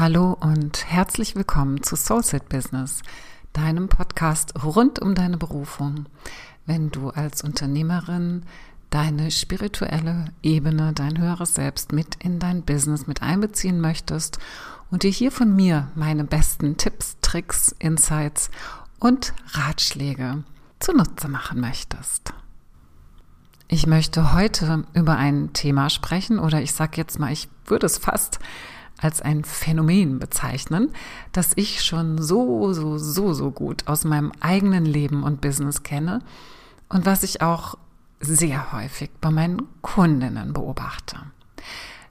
Hallo und herzlich willkommen zu Soulset Business, deinem Podcast rund um deine Berufung. Wenn du als Unternehmerin deine spirituelle Ebene, dein höheres Selbst mit in dein Business mit einbeziehen möchtest und dir hier von mir meine besten Tipps, Tricks, Insights und Ratschläge zunutze machen möchtest. Ich möchte heute über ein Thema sprechen oder ich sage jetzt mal, ich würde es fast als ein Phänomen bezeichnen, das ich schon so, so, so, so gut aus meinem eigenen Leben und Business kenne und was ich auch sehr häufig bei meinen Kundinnen beobachte.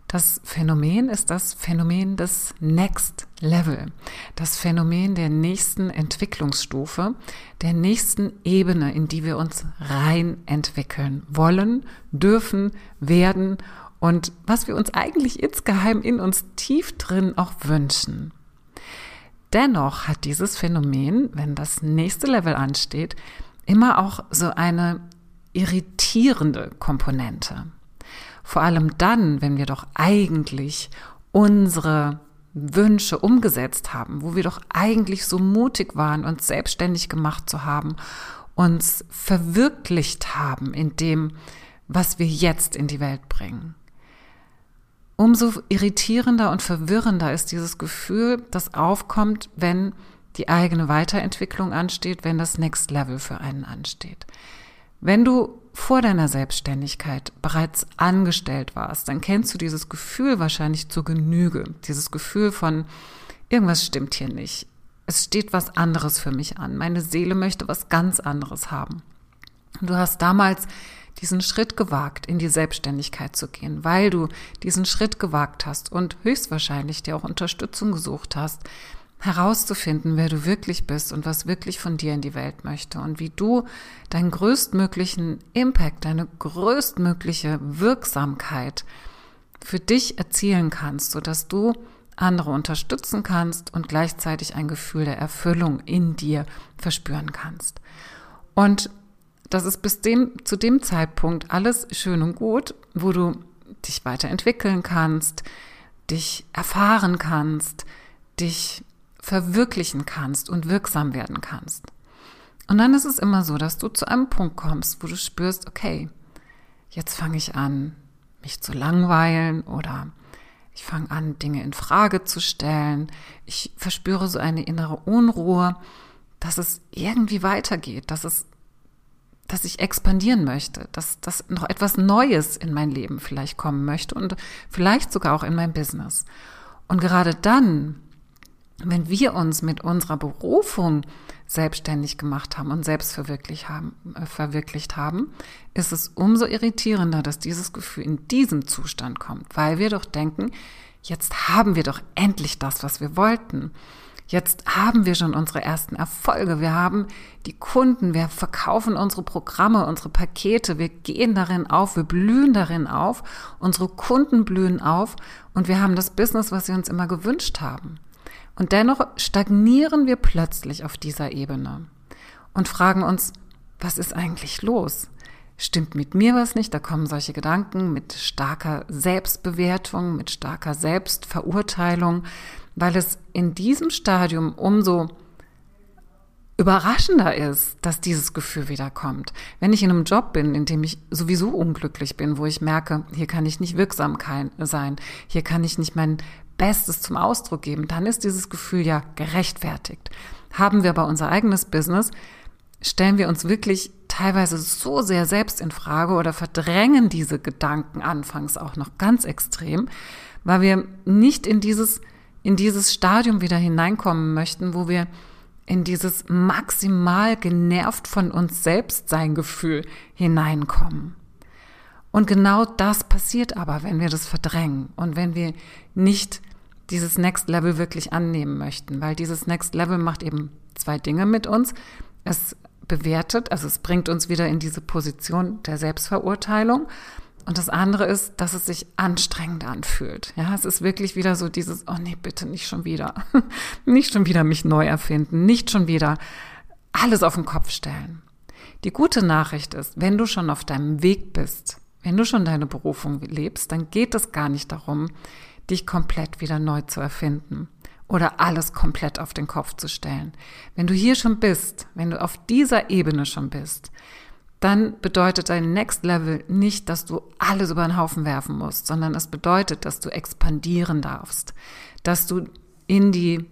Das Phänomen ist das Phänomen des Next Level, das Phänomen der nächsten Entwicklungsstufe, der nächsten Ebene, in die wir uns rein entwickeln wollen, dürfen, werden und was wir uns eigentlich insgeheim in uns tief drin auch wünschen. Dennoch hat dieses Phänomen, wenn das nächste Level ansteht, immer auch so eine irritierende Komponente. Vor allem dann, wenn wir doch eigentlich unsere Wünsche umgesetzt haben, wo wir doch eigentlich so mutig waren, uns selbstständig gemacht zu haben, uns verwirklicht haben in dem, was wir jetzt in die Welt bringen. Umso irritierender und verwirrender ist dieses Gefühl, das aufkommt, wenn die eigene Weiterentwicklung ansteht, wenn das Next Level für einen ansteht. Wenn du vor deiner Selbstständigkeit bereits angestellt warst, dann kennst du dieses Gefühl wahrscheinlich zur Genüge. Dieses Gefühl von, irgendwas stimmt hier nicht. Es steht was anderes für mich an. Meine Seele möchte was ganz anderes haben. Du hast damals diesen Schritt gewagt, in die Selbstständigkeit zu gehen, weil du diesen Schritt gewagt hast und höchstwahrscheinlich dir auch Unterstützung gesucht hast, herauszufinden, wer du wirklich bist und was wirklich von dir in die Welt möchte und wie du deinen größtmöglichen Impact, deine größtmögliche Wirksamkeit für dich erzielen kannst, sodass du andere unterstützen kannst und gleichzeitig ein Gefühl der Erfüllung in dir verspüren kannst. Und das ist bis dem, zu dem Zeitpunkt alles schön und gut, wo du dich weiterentwickeln kannst, dich erfahren kannst, dich verwirklichen kannst und wirksam werden kannst. Und dann ist es immer so, dass du zu einem Punkt kommst, wo du spürst, okay, jetzt fange ich an, mich zu langweilen oder ich fange an, Dinge in Frage zu stellen. Ich verspüre so eine innere Unruhe, dass es irgendwie weitergeht, dass es dass ich expandieren möchte, dass, dass noch etwas Neues in mein Leben vielleicht kommen möchte und vielleicht sogar auch in mein Business. Und gerade dann, wenn wir uns mit unserer Berufung selbstständig gemacht haben und selbst verwirklicht haben, äh, verwirklicht haben, ist es umso irritierender, dass dieses Gefühl in diesem Zustand kommt, weil wir doch denken, jetzt haben wir doch endlich das, was wir wollten. Jetzt haben wir schon unsere ersten Erfolge. Wir haben die Kunden, wir verkaufen unsere Programme, unsere Pakete, wir gehen darin auf, wir blühen darin auf, unsere Kunden blühen auf und wir haben das Business, was wir uns immer gewünscht haben. Und dennoch stagnieren wir plötzlich auf dieser Ebene und fragen uns, was ist eigentlich los? Stimmt mit mir was nicht? Da kommen solche Gedanken mit starker Selbstbewertung, mit starker Selbstverurteilung, weil es in diesem Stadium umso überraschender ist, dass dieses Gefühl wiederkommt. Wenn ich in einem Job bin, in dem ich sowieso unglücklich bin, wo ich merke, hier kann ich nicht wirksam sein, hier kann ich nicht mein Bestes zum Ausdruck geben, dann ist dieses Gefühl ja gerechtfertigt. Haben wir aber unser eigenes Business, stellen wir uns wirklich teilweise so sehr selbst in Frage oder verdrängen diese Gedanken anfangs auch noch ganz extrem, weil wir nicht in dieses in dieses Stadium wieder hineinkommen möchten, wo wir in dieses maximal genervt von uns selbst sein Gefühl hineinkommen. Und genau das passiert aber, wenn wir das verdrängen und wenn wir nicht dieses Next Level wirklich annehmen möchten, weil dieses Next Level macht eben zwei Dinge mit uns. Es bewertet, also es bringt uns wieder in diese Position der Selbstverurteilung und das andere ist, dass es sich anstrengend anfühlt. Ja, es ist wirklich wieder so dieses, oh nee, bitte nicht schon wieder. nicht schon wieder mich neu erfinden, nicht schon wieder alles auf den Kopf stellen. Die gute Nachricht ist, wenn du schon auf deinem Weg bist, wenn du schon deine Berufung lebst, dann geht es gar nicht darum, dich komplett wieder neu zu erfinden. oder alles komplett auf den Kopf zu stellen. Wenn du hier schon bist, wenn du auf dieser Ebene schon bist, dann bedeutet dein Next Level nicht, dass du alles über den Haufen werfen musst, sondern es bedeutet, dass du expandieren darfst, dass du in die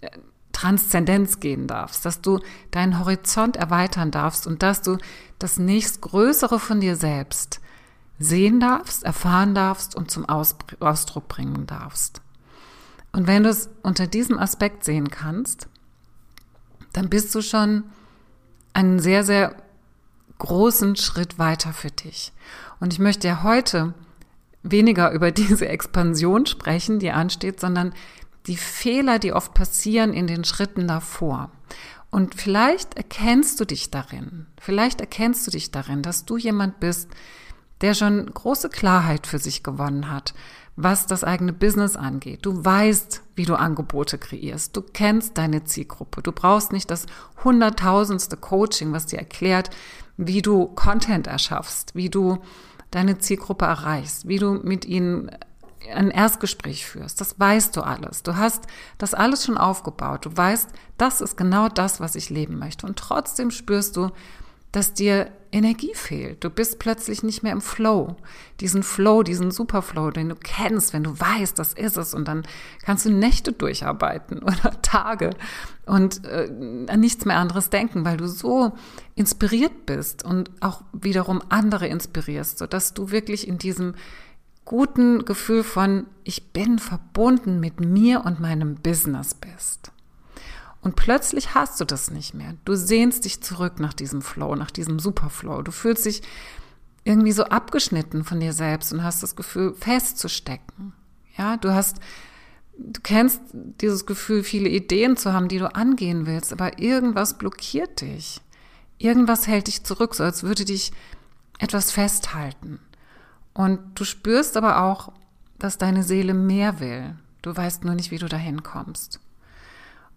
äh, Transzendenz gehen darfst, dass du deinen Horizont erweitern darfst und dass du das nächstgrößere von dir selbst sehen darfst, erfahren darfst und zum Ausdruck bringen darfst. Und wenn du es unter diesem Aspekt sehen kannst, dann bist du schon einen sehr, sehr großen Schritt weiter für dich. Und ich möchte ja heute weniger über diese Expansion sprechen, die ansteht, sondern die Fehler, die oft passieren in den Schritten davor. Und vielleicht erkennst du dich darin, vielleicht erkennst du dich darin, dass du jemand bist, der schon große Klarheit für sich gewonnen hat, was das eigene Business angeht. Du weißt, wie du Angebote kreierst. Du kennst deine Zielgruppe. Du brauchst nicht das hunderttausendste Coaching, was dir erklärt, wie du Content erschaffst, wie du deine Zielgruppe erreichst, wie du mit ihnen ein Erstgespräch führst. Das weißt du alles. Du hast das alles schon aufgebaut. Du weißt, das ist genau das, was ich leben möchte. Und trotzdem spürst du, dass dir Energie fehlt. Du bist plötzlich nicht mehr im Flow. Diesen Flow, diesen Superflow, den du kennst, wenn du weißt, das ist es. Und dann kannst du Nächte durcharbeiten oder Tage und äh, an nichts mehr anderes denken, weil du so inspiriert bist und auch wiederum andere inspirierst, sodass du wirklich in diesem guten Gefühl von, ich bin verbunden mit mir und meinem Business bist. Und plötzlich hast du das nicht mehr. Du sehnst dich zurück nach diesem Flow, nach diesem Superflow. Du fühlst dich irgendwie so abgeschnitten von dir selbst und hast das Gefühl, festzustecken. Ja, du hast, du kennst dieses Gefühl, viele Ideen zu haben, die du angehen willst, aber irgendwas blockiert dich. Irgendwas hält dich zurück, so als würde dich etwas festhalten. Und du spürst aber auch, dass deine Seele mehr will. Du weißt nur nicht, wie du dahin kommst.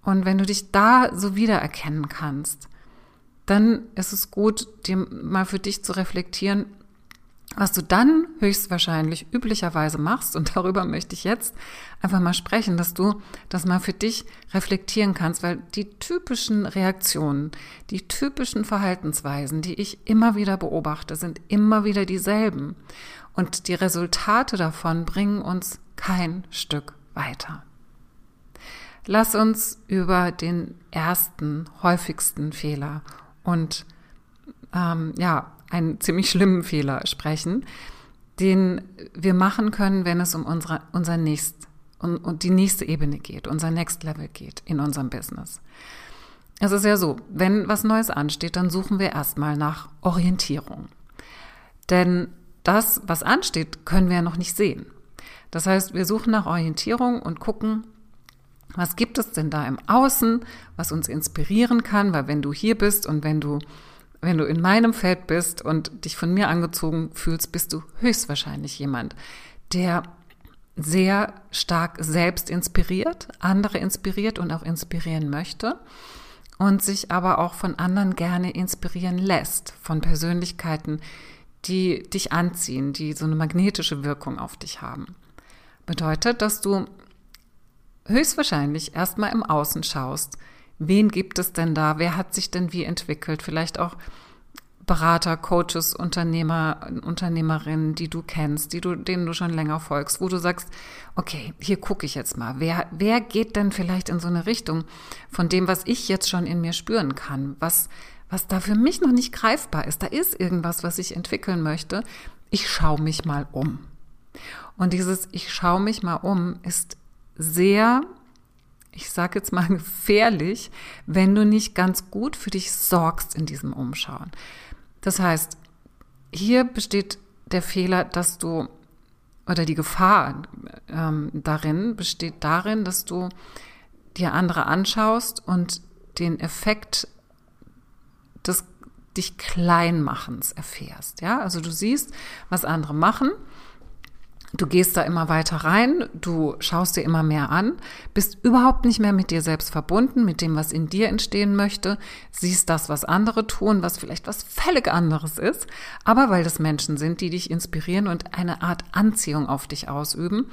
Und wenn du dich da so wiedererkennen kannst, dann ist es gut, dir mal für dich zu reflektieren, was du dann höchstwahrscheinlich üblicherweise machst, und darüber möchte ich jetzt einfach mal sprechen, dass du das mal für dich reflektieren kannst, weil die typischen Reaktionen, die typischen Verhaltensweisen, die ich immer wieder beobachte, sind immer wieder dieselben. Und die Resultate davon bringen uns kein Stück weiter. Lass uns über den ersten, häufigsten Fehler und ähm, ja, einen ziemlich schlimmen Fehler sprechen, den wir machen können, wenn es um unsere, unser nächst, um, um die nächste Ebene geht, unser Next Level geht in unserem Business. Es ist ja so, wenn was Neues ansteht, dann suchen wir erstmal nach Orientierung. Denn das, was ansteht, können wir ja noch nicht sehen. Das heißt, wir suchen nach Orientierung und gucken, was gibt es denn da im Außen, was uns inspirieren kann? Weil wenn du hier bist und wenn du, wenn du in meinem Feld bist und dich von mir angezogen fühlst, bist du höchstwahrscheinlich jemand, der sehr stark selbst inspiriert, andere inspiriert und auch inspirieren möchte und sich aber auch von anderen gerne inspirieren lässt, von Persönlichkeiten, die dich anziehen, die so eine magnetische Wirkung auf dich haben. Bedeutet, dass du höchstwahrscheinlich erstmal im Außen schaust, wen gibt es denn da, wer hat sich denn wie entwickelt, vielleicht auch Berater, Coaches, Unternehmer, Unternehmerinnen, die du kennst, die du, denen du schon länger folgst, wo du sagst, okay, hier gucke ich jetzt mal, wer, wer geht denn vielleicht in so eine Richtung von dem, was ich jetzt schon in mir spüren kann, was, was da für mich noch nicht greifbar ist. Da ist irgendwas, was ich entwickeln möchte. Ich schaue mich mal um. Und dieses Ich schaue mich mal um ist sehr, ich sage jetzt mal gefährlich, wenn du nicht ganz gut für dich sorgst in diesem Umschauen. Das heißt, hier besteht der Fehler, dass du oder die Gefahr ähm, darin besteht darin, dass du dir andere anschaust und den Effekt des dich Kleinmachens erfährst. Ja, also du siehst, was andere machen Du gehst da immer weiter rein, du schaust dir immer mehr an, bist überhaupt nicht mehr mit dir selbst verbunden, mit dem, was in dir entstehen möchte, siehst das, was andere tun, was vielleicht was völlig anderes ist, aber weil das Menschen sind, die dich inspirieren und eine Art Anziehung auf dich ausüben,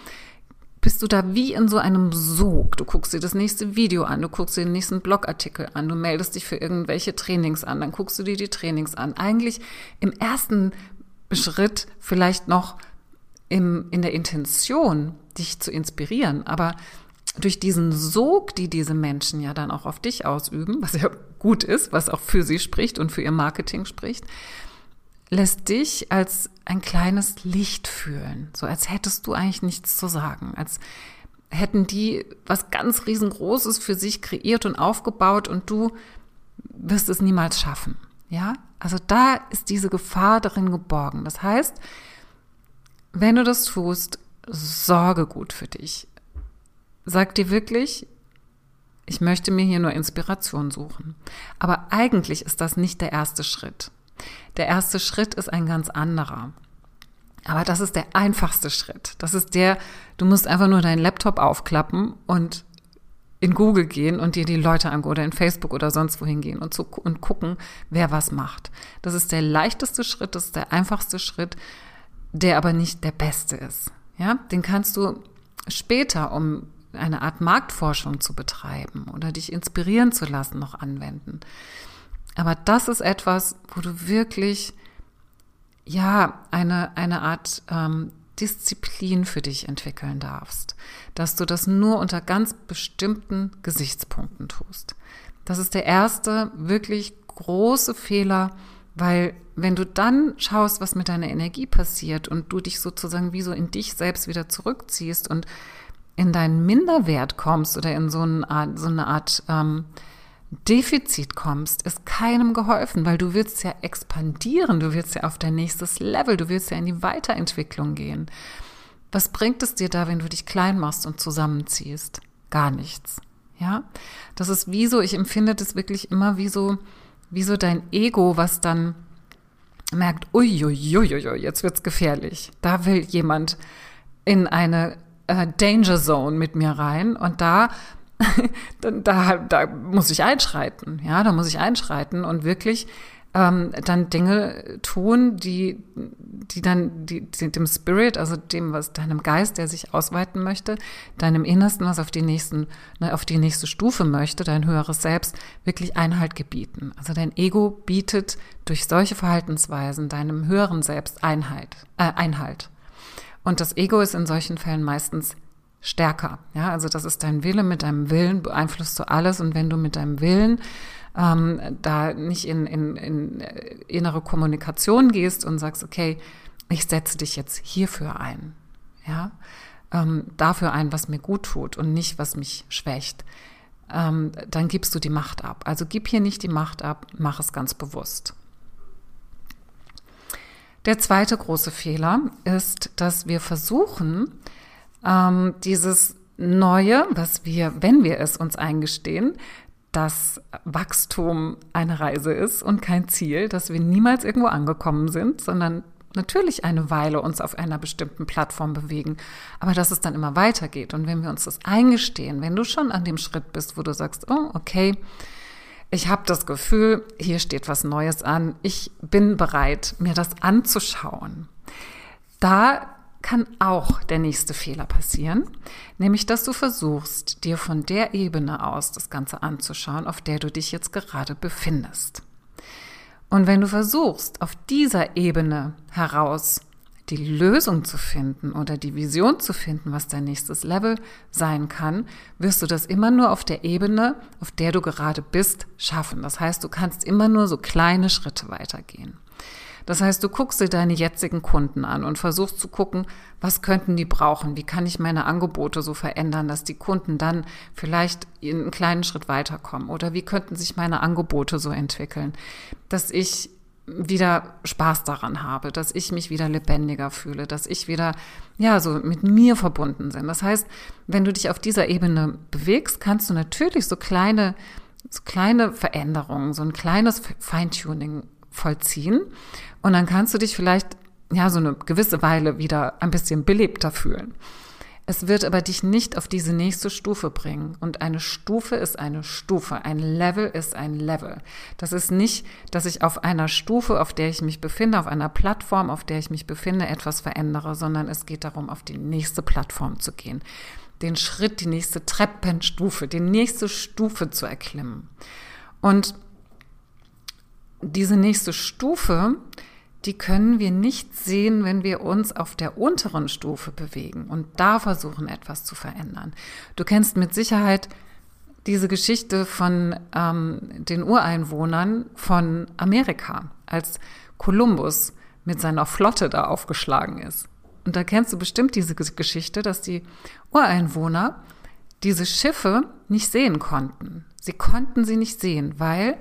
bist du da wie in so einem Sog. Du guckst dir das nächste Video an, du guckst dir den nächsten Blogartikel an, du meldest dich für irgendwelche Trainings an, dann guckst du dir die Trainings an. Eigentlich im ersten Schritt vielleicht noch im, in der Intention, dich zu inspirieren, aber durch diesen Sog, die diese Menschen ja dann auch auf dich ausüben, was ja gut ist, was auch für sie spricht und für ihr Marketing spricht, lässt dich als ein kleines Licht fühlen, so als hättest du eigentlich nichts zu sagen, als hätten die was ganz riesengroßes für sich kreiert und aufgebaut und du wirst es niemals schaffen. Ja, also da ist diese Gefahr darin geborgen. Das heißt, wenn du das tust, sorge gut für dich. Sag dir wirklich, ich möchte mir hier nur Inspiration suchen. Aber eigentlich ist das nicht der erste Schritt. Der erste Schritt ist ein ganz anderer. Aber das ist der einfachste Schritt. Das ist der, du musst einfach nur deinen Laptop aufklappen und in Google gehen und dir die Leute angucken oder in Facebook oder sonst wohin gehen und, zu, und gucken, wer was macht. Das ist der leichteste Schritt, das ist der einfachste Schritt, der aber nicht der beste ist. Ja, den kannst du später, um eine Art Marktforschung zu betreiben oder dich inspirieren zu lassen, noch anwenden. Aber das ist etwas, wo du wirklich, ja, eine, eine Art ähm, Disziplin für dich entwickeln darfst, dass du das nur unter ganz bestimmten Gesichtspunkten tust. Das ist der erste wirklich große Fehler, weil wenn du dann schaust, was mit deiner Energie passiert und du dich sozusagen wie so in dich selbst wieder zurückziehst und in deinen Minderwert kommst oder in so eine Art, so eine Art ähm, Defizit kommst, ist keinem geholfen, weil du willst ja expandieren, du willst ja auf dein nächstes Level, du willst ja in die Weiterentwicklung gehen. Was bringt es dir da, wenn du dich klein machst und zusammenziehst? Gar nichts. Ja, das ist wie so, ich empfinde das wirklich immer wie so, wie so dein Ego, was dann merkt, uiuiuiui, jetzt wird's gefährlich. Da will jemand in eine äh, Danger Zone mit mir rein und da da, da muss ich einschreiten, ja, da muss ich einschreiten und wirklich ähm, dann Dinge tun, die, die dann die, die, dem Spirit, also dem, was deinem Geist, der sich ausweiten möchte, deinem Innersten, was auf die nächsten, ne, auf die nächste Stufe möchte, dein höheres Selbst, wirklich Einhalt gebieten. Also dein Ego bietet durch solche Verhaltensweisen deinem höheren Selbst Einheit, äh, Einhalt. Und das Ego ist in solchen Fällen meistens stärker. Ja, also das ist dein Wille. Mit deinem Willen beeinflusst du alles. Und wenn du mit deinem Willen ähm, da nicht in, in, in innere Kommunikation gehst und sagst, okay, ich setze dich jetzt hierfür ein, ja, ähm, dafür ein, was mir gut tut und nicht, was mich schwächt, ähm, dann gibst du die Macht ab. Also gib hier nicht die Macht ab, mach es ganz bewusst. Der zweite große Fehler ist, dass wir versuchen, ähm, dieses Neue, was wir, wenn wir es uns eingestehen, dass Wachstum eine Reise ist und kein Ziel, dass wir niemals irgendwo angekommen sind, sondern natürlich eine Weile uns auf einer bestimmten Plattform bewegen, aber dass es dann immer weitergeht. Und wenn wir uns das eingestehen, wenn du schon an dem Schritt bist, wo du sagst, oh, okay, ich habe das Gefühl, hier steht was Neues an, ich bin bereit, mir das anzuschauen. Da kann auch der nächste Fehler passieren, nämlich dass du versuchst, dir von der Ebene aus das Ganze anzuschauen, auf der du dich jetzt gerade befindest. Und wenn du versuchst, auf dieser Ebene heraus die Lösung zu finden oder die Vision zu finden, was dein nächstes Level sein kann, wirst du das immer nur auf der Ebene, auf der du gerade bist, schaffen. Das heißt, du kannst immer nur so kleine Schritte weitergehen. Das heißt, du guckst dir deine jetzigen Kunden an und versuchst zu gucken, was könnten die brauchen? Wie kann ich meine Angebote so verändern, dass die Kunden dann vielleicht in einen kleinen Schritt weiterkommen? Oder wie könnten sich meine Angebote so entwickeln, dass ich wieder Spaß daran habe, dass ich mich wieder lebendiger fühle, dass ich wieder, ja, so mit mir verbunden bin. Das heißt, wenn du dich auf dieser Ebene bewegst, kannst du natürlich so kleine, so kleine Veränderungen, so ein kleines Feintuning vollziehen. Und dann kannst du dich vielleicht, ja, so eine gewisse Weile wieder ein bisschen belebter fühlen. Es wird aber dich nicht auf diese nächste Stufe bringen. Und eine Stufe ist eine Stufe. Ein Level ist ein Level. Das ist nicht, dass ich auf einer Stufe, auf der ich mich befinde, auf einer Plattform, auf der ich mich befinde, etwas verändere, sondern es geht darum, auf die nächste Plattform zu gehen. Den Schritt, die nächste Treppenstufe, die nächste Stufe zu erklimmen. Und diese nächste Stufe, die können wir nicht sehen, wenn wir uns auf der unteren Stufe bewegen und da versuchen, etwas zu verändern. Du kennst mit Sicherheit diese Geschichte von ähm, den Ureinwohnern von Amerika, als Kolumbus mit seiner Flotte da aufgeschlagen ist. Und da kennst du bestimmt diese Geschichte, dass die Ureinwohner diese Schiffe nicht sehen konnten. Sie konnten sie nicht sehen, weil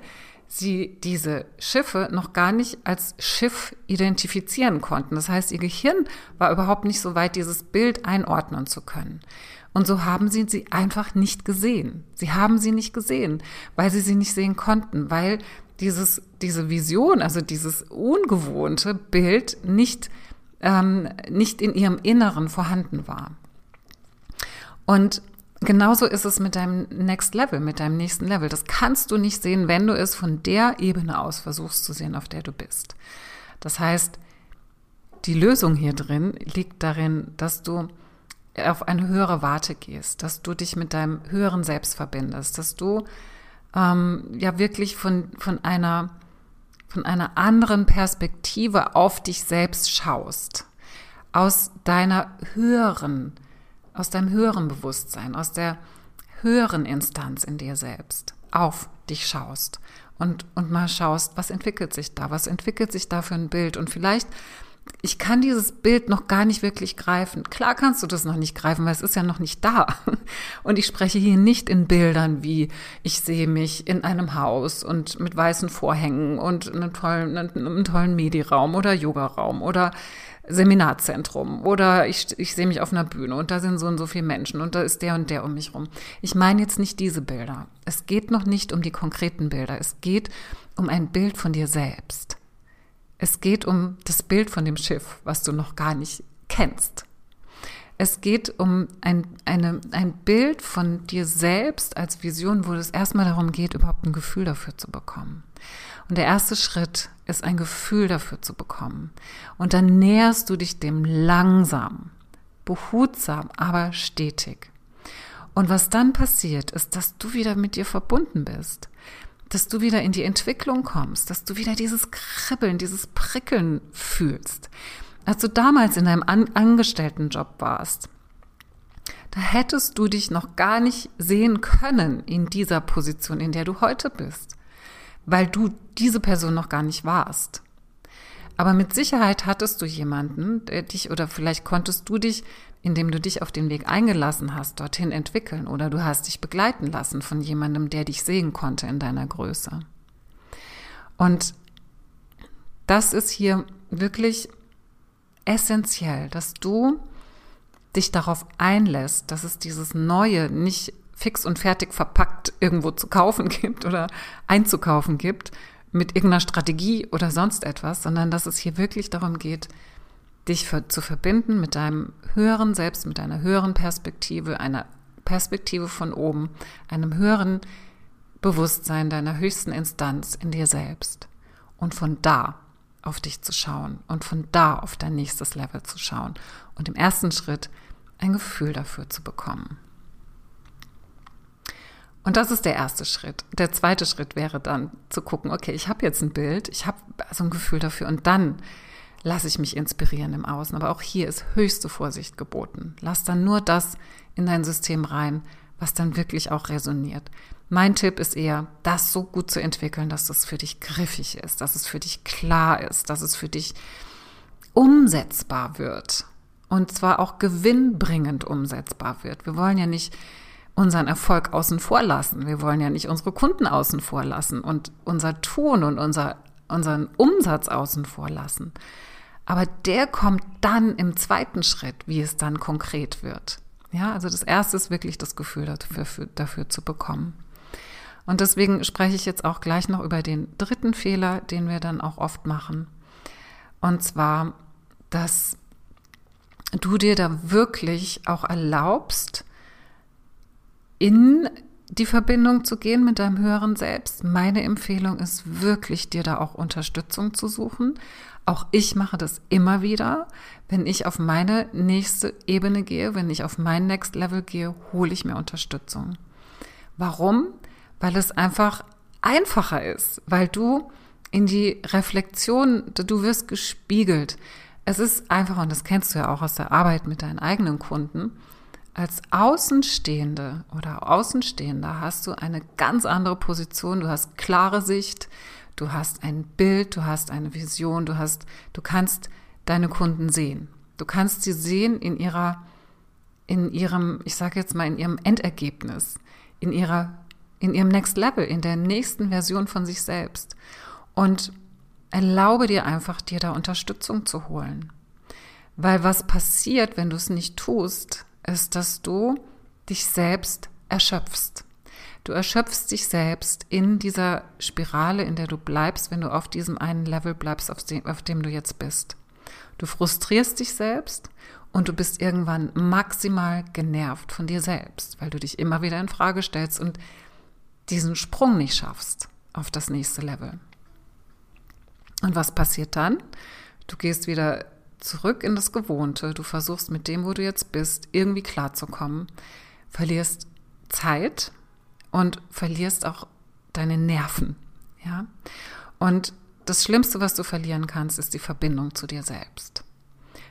sie diese Schiffe noch gar nicht als Schiff identifizieren konnten. Das heißt, ihr Gehirn war überhaupt nicht so weit, dieses Bild einordnen zu können. Und so haben sie sie einfach nicht gesehen. Sie haben sie nicht gesehen, weil sie sie nicht sehen konnten, weil dieses, diese Vision, also dieses ungewohnte Bild nicht, ähm, nicht in ihrem Inneren vorhanden war. Und Genauso ist es mit deinem Next Level, mit deinem nächsten Level. Das kannst du nicht sehen, wenn du es von der Ebene aus versuchst zu sehen, auf der du bist. Das heißt, die Lösung hier drin liegt darin, dass du auf eine höhere Warte gehst, dass du dich mit deinem höheren Selbst verbindest, dass du ähm, ja wirklich von, von einer von einer anderen Perspektive auf dich selbst schaust, aus deiner höheren aus deinem höheren Bewusstsein, aus der höheren Instanz in dir selbst auf dich schaust und, und mal schaust, was entwickelt sich da, was entwickelt sich da für ein Bild und vielleicht ich kann dieses Bild noch gar nicht wirklich greifen. Klar kannst du das noch nicht greifen, weil es ist ja noch nicht da. Und ich spreche hier nicht in Bildern wie, ich sehe mich in einem Haus und mit weißen Vorhängen und einem tollen, einem tollen Mediraum oder Yogaraum oder Seminarzentrum oder ich, ich sehe mich auf einer Bühne und da sind so und so viele Menschen und da ist der und der um mich rum. Ich meine jetzt nicht diese Bilder. Es geht noch nicht um die konkreten Bilder. Es geht um ein Bild von dir selbst. Es geht um das Bild von dem Schiff, was du noch gar nicht kennst. Es geht um ein, eine, ein Bild von dir selbst als Vision, wo es erstmal darum geht, überhaupt ein Gefühl dafür zu bekommen. Und der erste Schritt ist ein Gefühl dafür zu bekommen. Und dann näherst du dich dem langsam, behutsam, aber stetig. Und was dann passiert, ist, dass du wieder mit dir verbunden bist, dass du wieder in die Entwicklung kommst, dass du wieder dieses Kribbeln, dieses Prickeln fühlst. Als du damals in deinem An Angestelltenjob warst, da hättest du dich noch gar nicht sehen können in dieser Position, in der du heute bist weil du diese Person noch gar nicht warst. Aber mit Sicherheit hattest du jemanden, der dich oder vielleicht konntest du dich, indem du dich auf den Weg eingelassen hast, dorthin entwickeln oder du hast dich begleiten lassen von jemandem, der dich sehen konnte in deiner Größe. Und das ist hier wirklich essentiell, dass du dich darauf einlässt, dass es dieses Neue nicht fix und fertig verpackt irgendwo zu kaufen gibt oder einzukaufen gibt mit irgendeiner Strategie oder sonst etwas, sondern dass es hier wirklich darum geht, dich für, zu verbinden mit deinem höheren Selbst, mit einer höheren Perspektive, einer Perspektive von oben, einem höheren Bewusstsein deiner höchsten Instanz in dir selbst. Und von da auf dich zu schauen und von da auf dein nächstes Level zu schauen und im ersten Schritt ein Gefühl dafür zu bekommen. Und das ist der erste Schritt. Der zweite Schritt wäre dann zu gucken, okay, ich habe jetzt ein Bild, ich habe so ein Gefühl dafür und dann lasse ich mich inspirieren im Außen. Aber auch hier ist höchste Vorsicht geboten. Lass dann nur das in dein System rein, was dann wirklich auch resoniert. Mein Tipp ist eher, das so gut zu entwickeln, dass es für dich griffig ist, dass es für dich klar ist, dass es für dich umsetzbar wird. Und zwar auch gewinnbringend umsetzbar wird. Wir wollen ja nicht unseren Erfolg außen vor lassen. Wir wollen ja nicht unsere Kunden außen vor lassen und unser Tun und unser, unseren Umsatz außen vor lassen. Aber der kommt dann im zweiten Schritt, wie es dann konkret wird. Ja, also das erste ist wirklich das Gefühl dafür, dafür zu bekommen. Und deswegen spreche ich jetzt auch gleich noch über den dritten Fehler, den wir dann auch oft machen. Und zwar, dass du dir da wirklich auch erlaubst, in die Verbindung zu gehen mit deinem höheren Selbst. Meine Empfehlung ist wirklich, dir da auch Unterstützung zu suchen. Auch ich mache das immer wieder. Wenn ich auf meine nächste Ebene gehe, wenn ich auf mein Next Level gehe, hole ich mir Unterstützung. Warum? Weil es einfach einfacher ist, weil du in die Reflexion, du wirst gespiegelt. Es ist einfach, und das kennst du ja auch aus der Arbeit mit deinen eigenen Kunden, als Außenstehende oder Außenstehender hast du eine ganz andere Position, du hast klare Sicht, du hast ein Bild, du hast eine Vision, du hast, du kannst deine Kunden sehen. Du kannst sie sehen in ihrer, in ihrem, ich sage jetzt mal, in ihrem Endergebnis, in ihrer, in ihrem Next Level, in der nächsten Version von sich selbst. Und erlaube dir einfach, dir da Unterstützung zu holen. Weil was passiert, wenn du es nicht tust, ist, dass du dich selbst erschöpfst. Du erschöpfst dich selbst in dieser Spirale, in der du bleibst, wenn du auf diesem einen Level bleibst, auf dem, auf dem du jetzt bist. Du frustrierst dich selbst und du bist irgendwann maximal genervt von dir selbst, weil du dich immer wieder in Frage stellst und diesen Sprung nicht schaffst auf das nächste Level. Und was passiert dann? Du gehst wieder zurück in das Gewohnte. Du versuchst mit dem, wo du jetzt bist, irgendwie klarzukommen, verlierst Zeit und verlierst auch deine Nerven. Ja? Und das Schlimmste, was du verlieren kannst, ist die Verbindung zu dir selbst.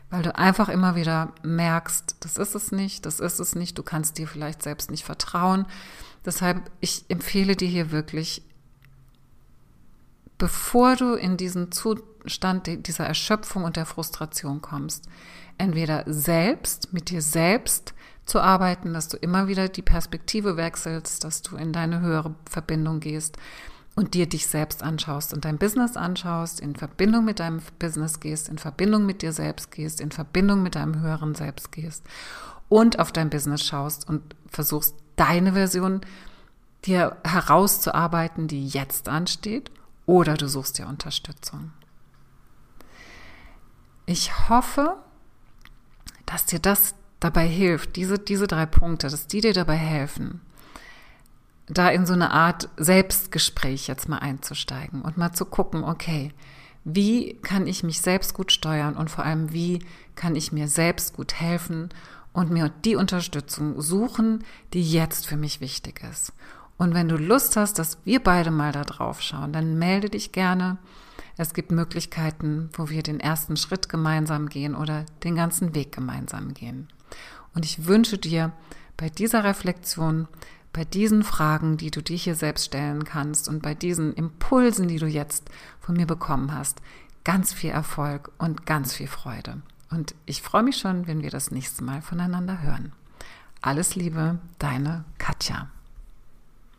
Weil du einfach immer wieder merkst, das ist es nicht, das ist es nicht, du kannst dir vielleicht selbst nicht vertrauen. Deshalb, ich empfehle dir hier wirklich, bevor du in diesen Zustand dieser Erschöpfung und der Frustration kommst, entweder selbst mit dir selbst zu arbeiten, dass du immer wieder die Perspektive wechselst, dass du in deine höhere Verbindung gehst und dir dich selbst anschaust und dein Business anschaust, in Verbindung mit deinem Business gehst, in Verbindung mit dir selbst gehst, in Verbindung mit deinem höheren Selbst gehst und auf dein Business schaust und versuchst deine Version dir herauszuarbeiten, die jetzt ansteht oder du suchst dir Unterstützung. Ich hoffe, dass dir das dabei hilft, diese, diese drei Punkte, dass die dir dabei helfen, da in so eine Art Selbstgespräch jetzt mal einzusteigen und mal zu gucken, okay, wie kann ich mich selbst gut steuern und vor allem, wie kann ich mir selbst gut helfen und mir die Unterstützung suchen, die jetzt für mich wichtig ist. Und wenn du Lust hast, dass wir beide mal da drauf schauen, dann melde dich gerne. Es gibt Möglichkeiten, wo wir den ersten Schritt gemeinsam gehen oder den ganzen Weg gemeinsam gehen. Und ich wünsche dir bei dieser Reflexion, bei diesen Fragen, die du dir hier selbst stellen kannst und bei diesen Impulsen, die du jetzt von mir bekommen hast, ganz viel Erfolg und ganz viel Freude. Und ich freue mich schon, wenn wir das nächste Mal voneinander hören. Alles Liebe, deine Katja.